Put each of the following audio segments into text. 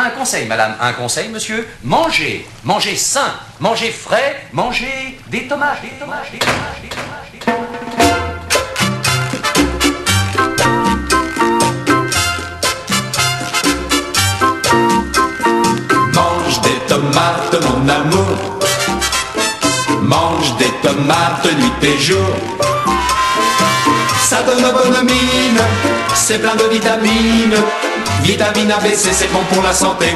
Un conseil, madame, un conseil, monsieur. Mangez, mangez sain, mangez frais, mangez des tomates, des tomates, des tomates, des tomates, des tomates. Mange des tomates, mon amour. Mange des tomates nuit et jour. Ça donne bonne mine, c'est plein de vitamines. Vitamine A, B, C, c'est bon pour la santé.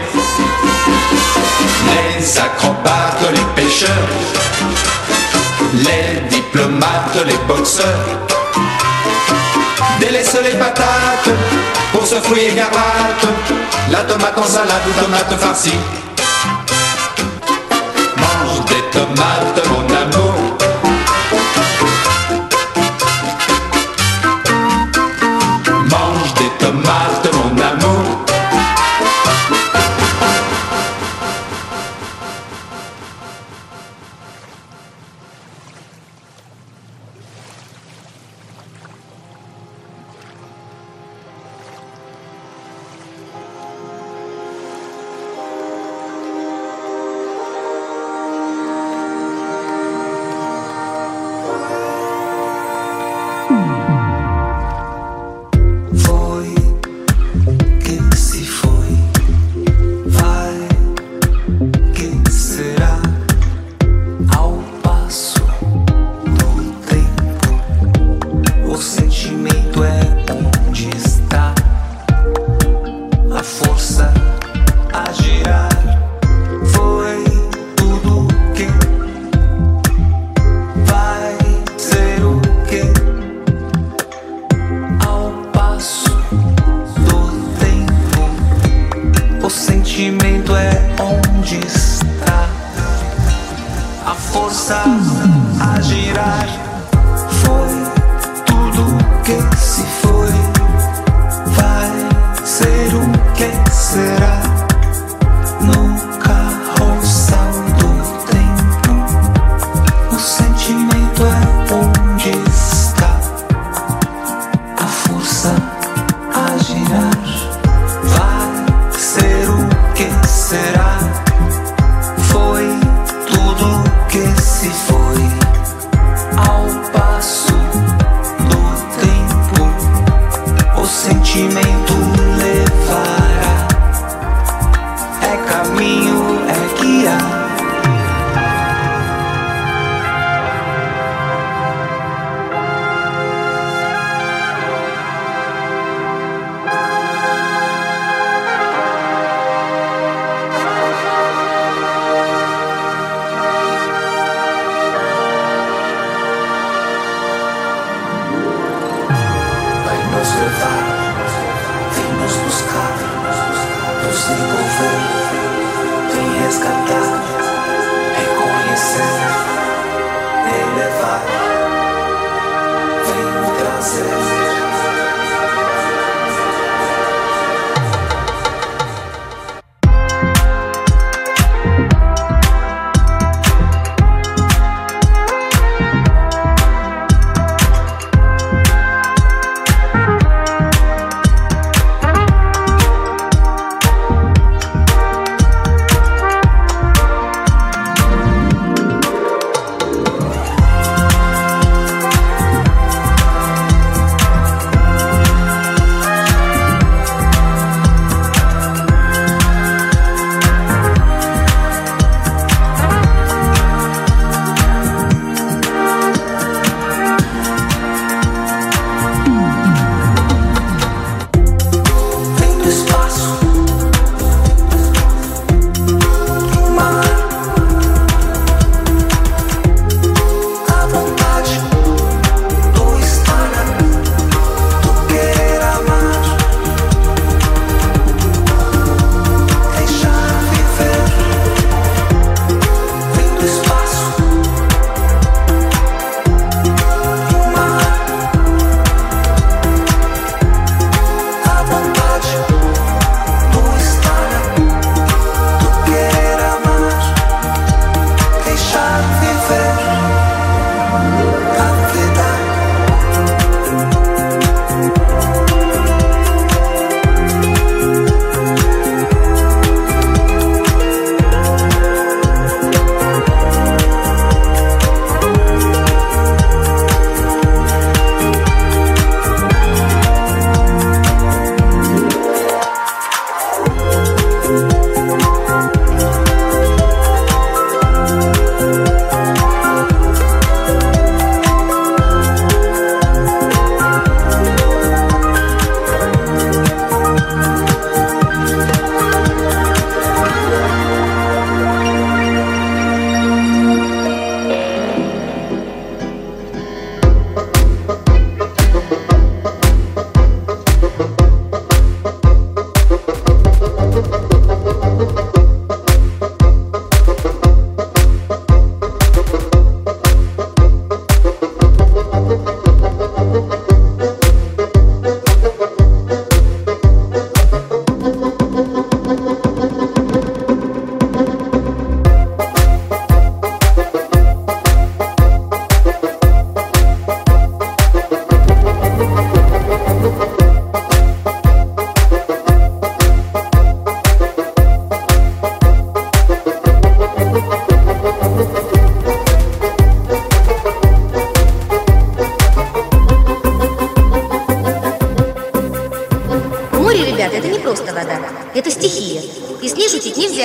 Les acrobates, les pêcheurs, les diplomates, les boxeurs. Délaisse les patates pour ce fruit écarlate. La tomate en salade ou tomate farcie. Mange des tomates, mon amour.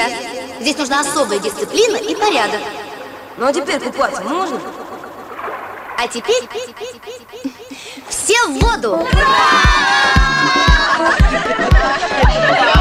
Нельзя. Здесь нужна особая дисциплина и порядок. Ну а теперь купаться можно? А теперь все в воду!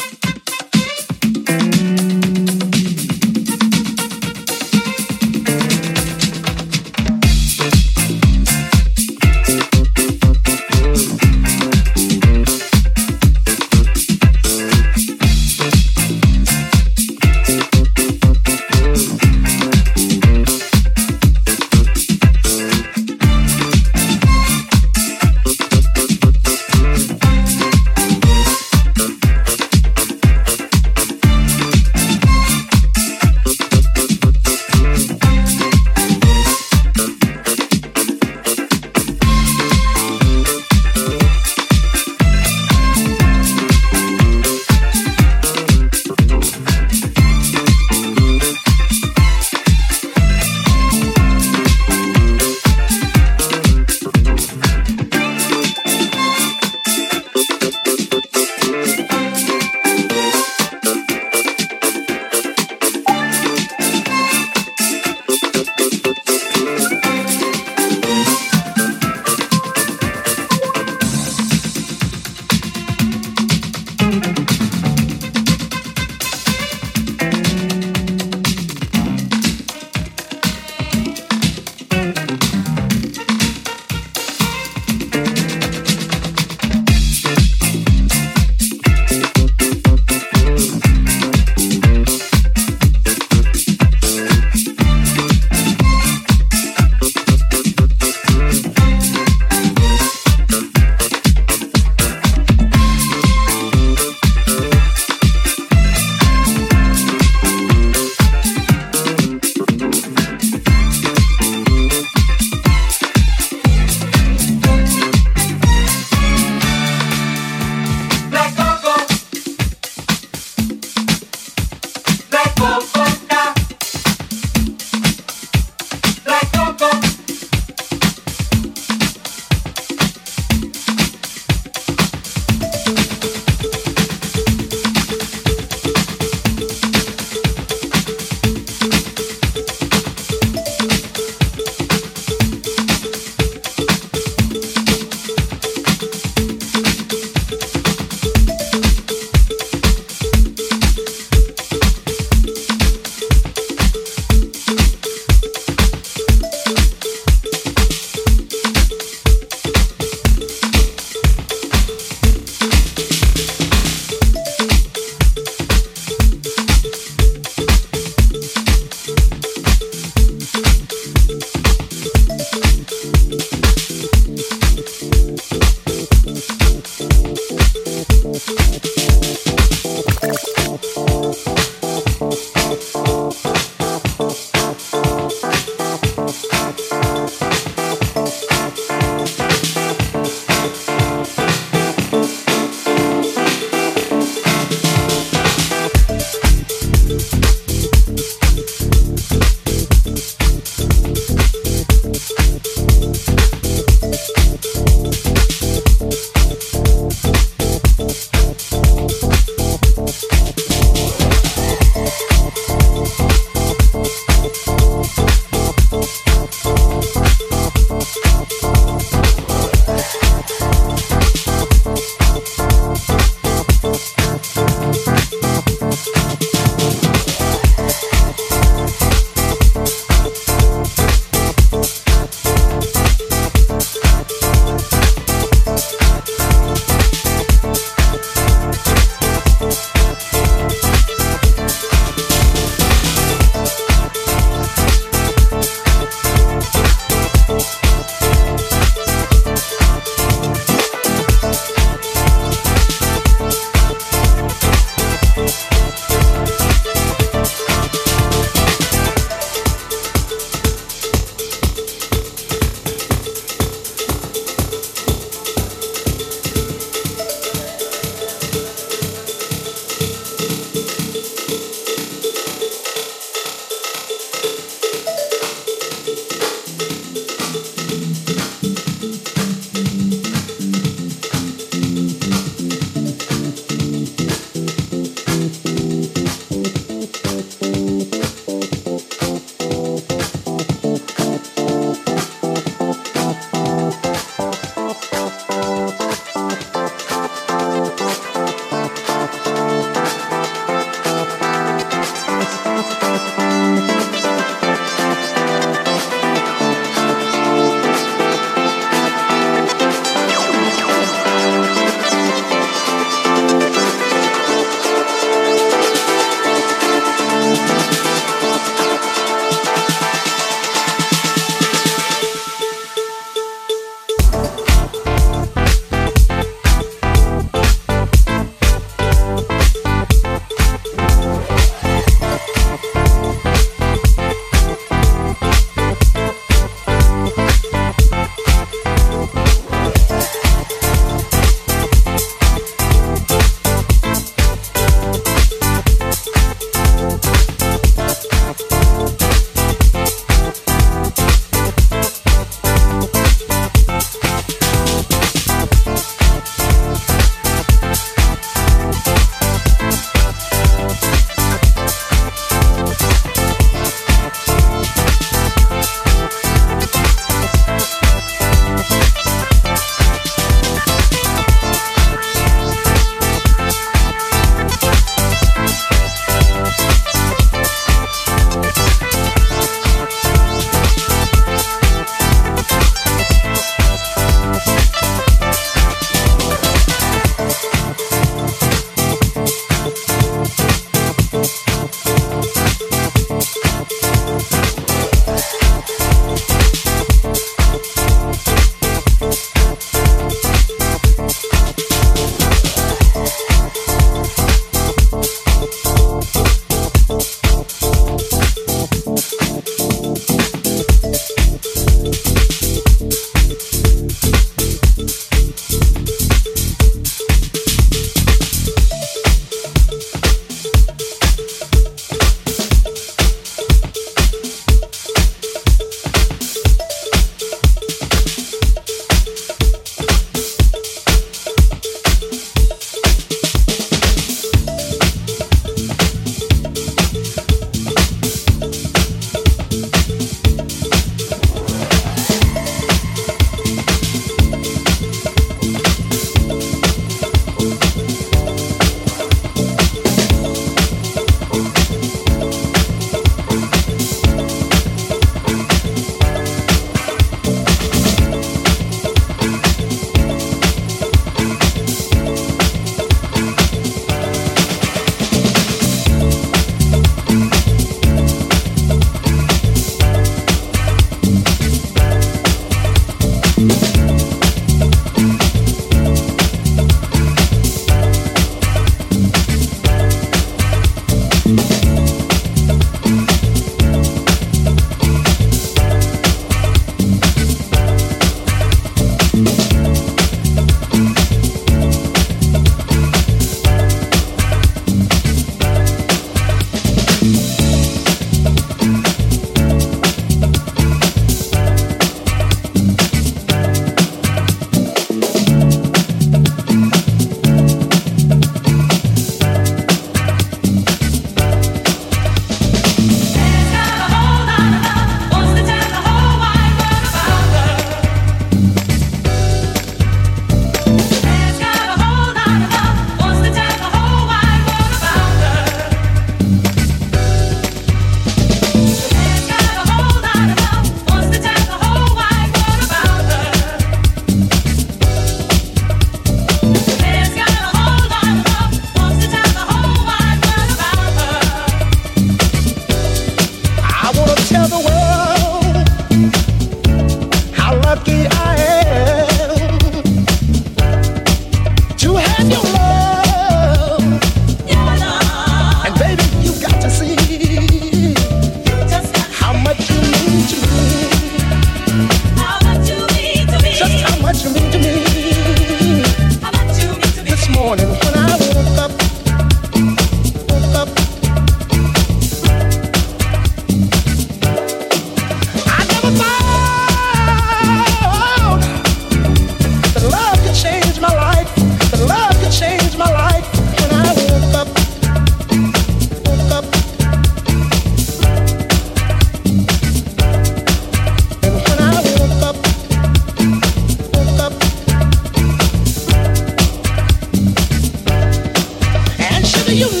you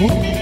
嗯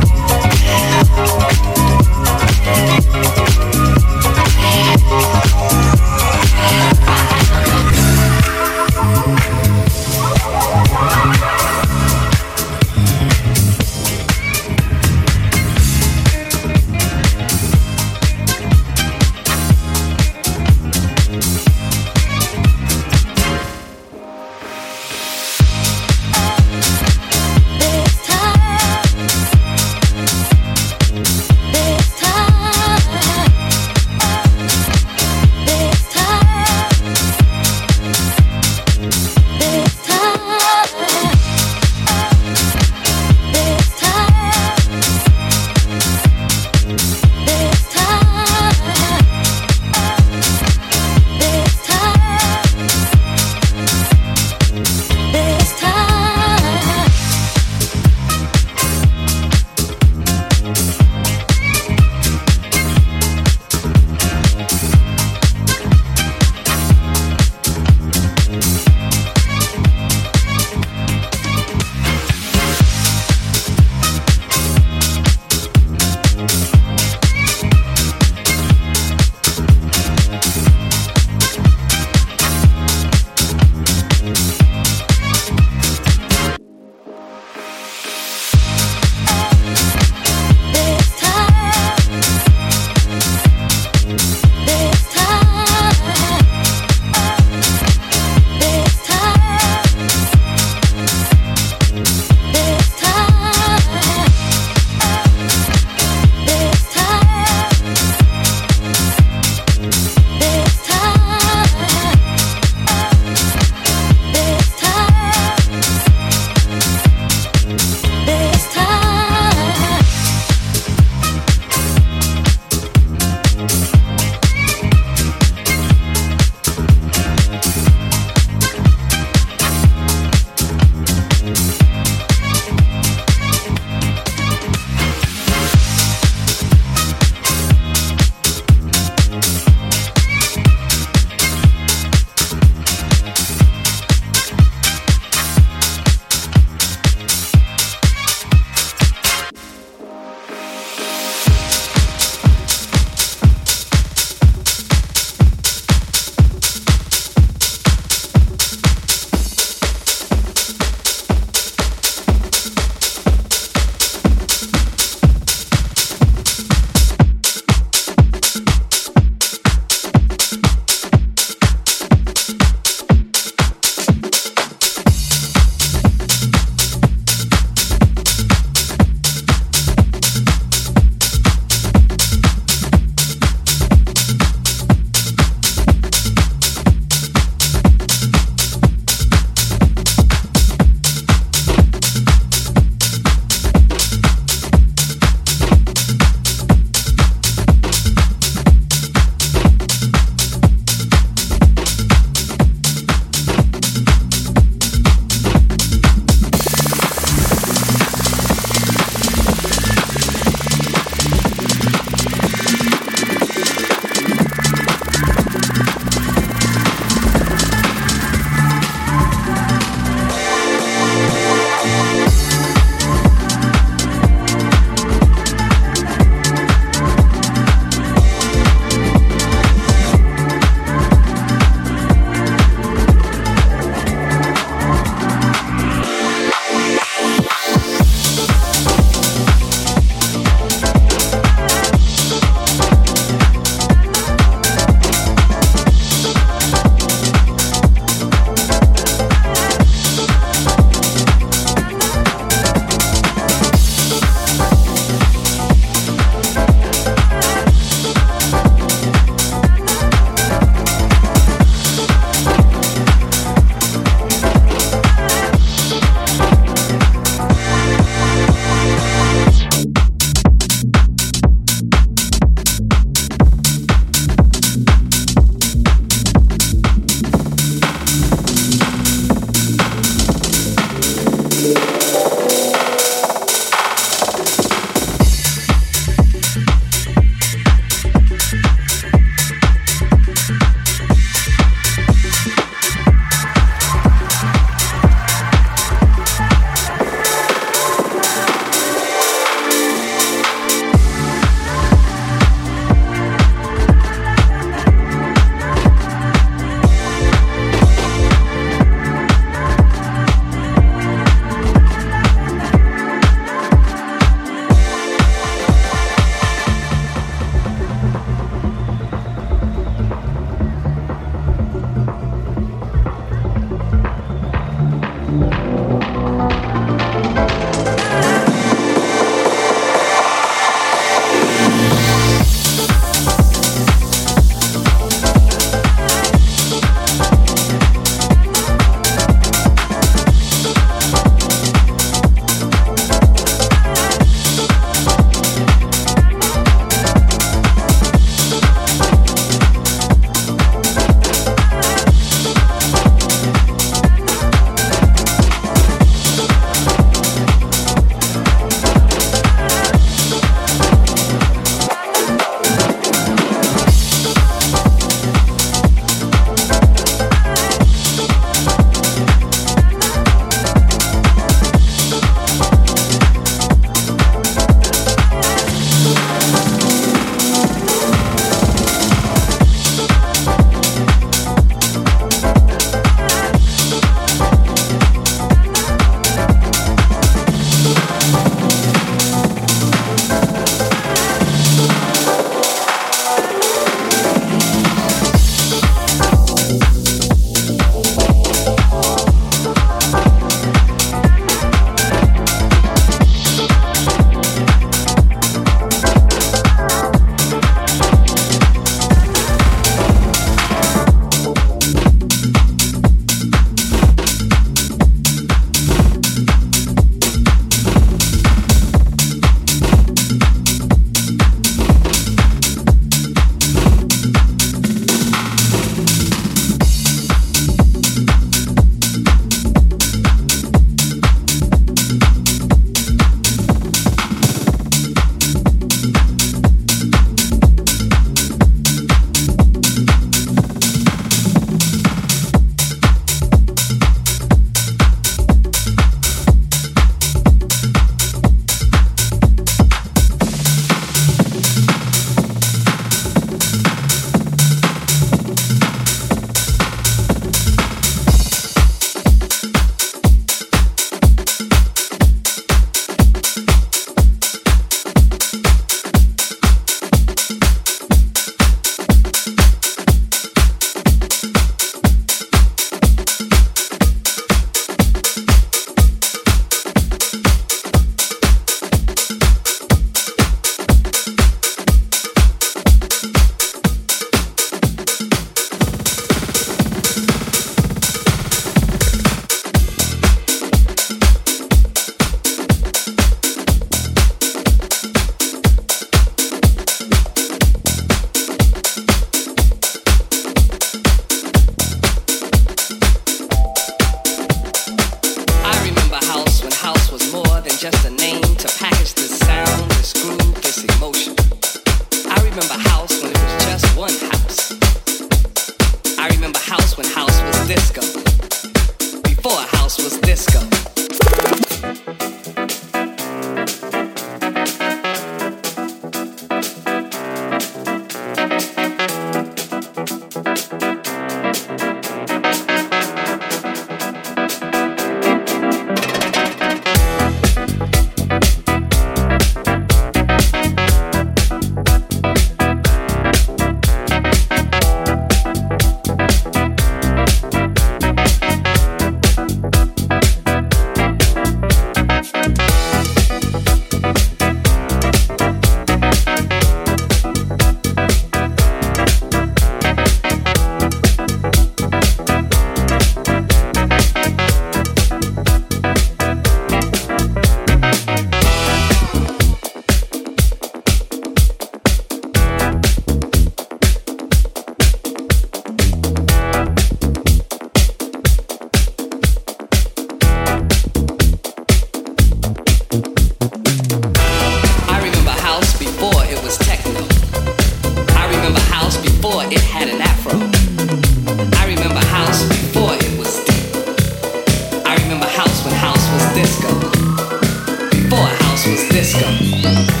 Disco.